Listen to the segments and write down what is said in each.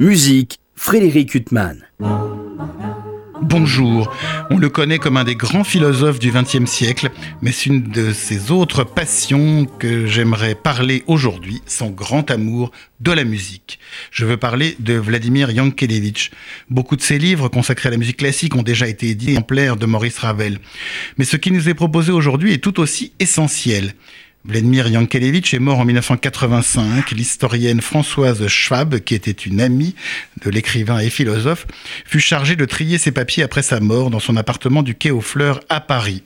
Musique, Frédéric Huttman. Bonjour, on le connaît comme un des grands philosophes du XXe siècle, mais c'est une de ses autres passions que j'aimerais parler aujourd'hui, son grand amour de la musique. Je veux parler de Vladimir Yankelevitch. Beaucoup de ses livres consacrés à la musique classique ont déjà été édités exemplaires de Maurice Ravel. Mais ce qui nous est proposé aujourd'hui est tout aussi essentiel. Vladimir Yankelevitch est mort en 1985. L'historienne Françoise Schwab, qui était une amie de l'écrivain et philosophe, fut chargée de trier ses papiers après sa mort dans son appartement du quai aux Fleurs à Paris.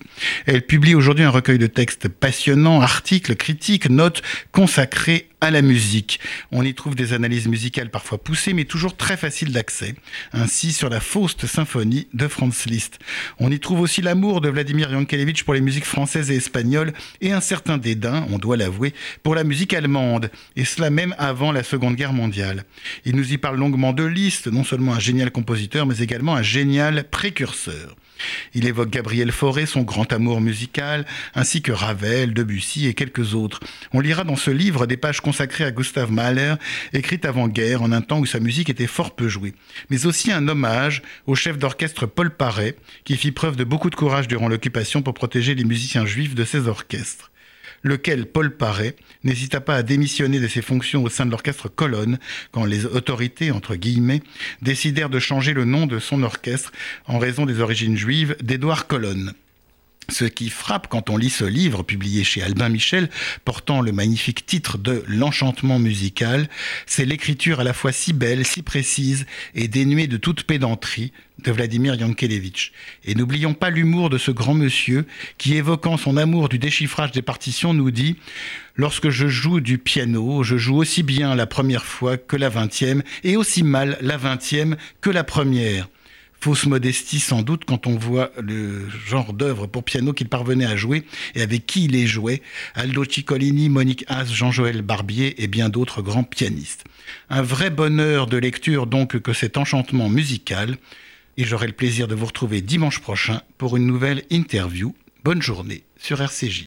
Elle publie aujourd'hui un recueil de textes passionnants, articles, critiques, notes consacrés à la musique. On y trouve des analyses musicales parfois poussées, mais toujours très faciles d'accès. Ainsi, sur la Faust symphonie de Franz Liszt. On y trouve aussi l'amour de Vladimir Yankelevitch pour les musiques françaises et espagnoles et un certain dédain, on doit l'avouer, pour la musique allemande, et cela même avant la Seconde Guerre mondiale. Il nous y parle longuement de Liszt, non seulement un génial compositeur, mais également un génial précurseur. Il évoque Gabriel Fauré, son grand amour musical, ainsi que Ravel, Debussy et quelques autres. On lira dans ce livre des pages consacrées à Gustav Mahler, écrites avant-guerre, en un temps où sa musique était fort peu jouée. Mais aussi un hommage au chef d'orchestre Paul Paré, qui fit preuve de beaucoup de courage durant l'occupation pour protéger les musiciens juifs de ses orchestres lequel Paul Paré n'hésita pas à démissionner de ses fonctions au sein de l'orchestre Colonne quand les autorités, entre guillemets, décidèrent de changer le nom de son orchestre en raison des origines juives d'Édouard Colonne. Ce qui frappe quand on lit ce livre publié chez Albin Michel, portant le magnifique titre de L'enchantement musical, c'est l'écriture à la fois si belle, si précise et dénuée de toute pédanterie de Vladimir Yankelevitch. Et n'oublions pas l'humour de ce grand monsieur qui, évoquant son amour du déchiffrage des partitions, nous dit Lorsque je joue du piano, je joue aussi bien la première fois que la vingtième, et aussi mal la vingtième que la première fausse modestie sans doute quand on voit le genre d'œuvre pour piano qu'il parvenait à jouer et avec qui il les jouait, Aldo Ciccolini, Monique Haas, Jean-Joël Barbier et bien d'autres grands pianistes. Un vrai bonheur de lecture donc que cet enchantement musical, et j'aurai le plaisir de vous retrouver dimanche prochain pour une nouvelle interview. Bonne journée sur RCJ.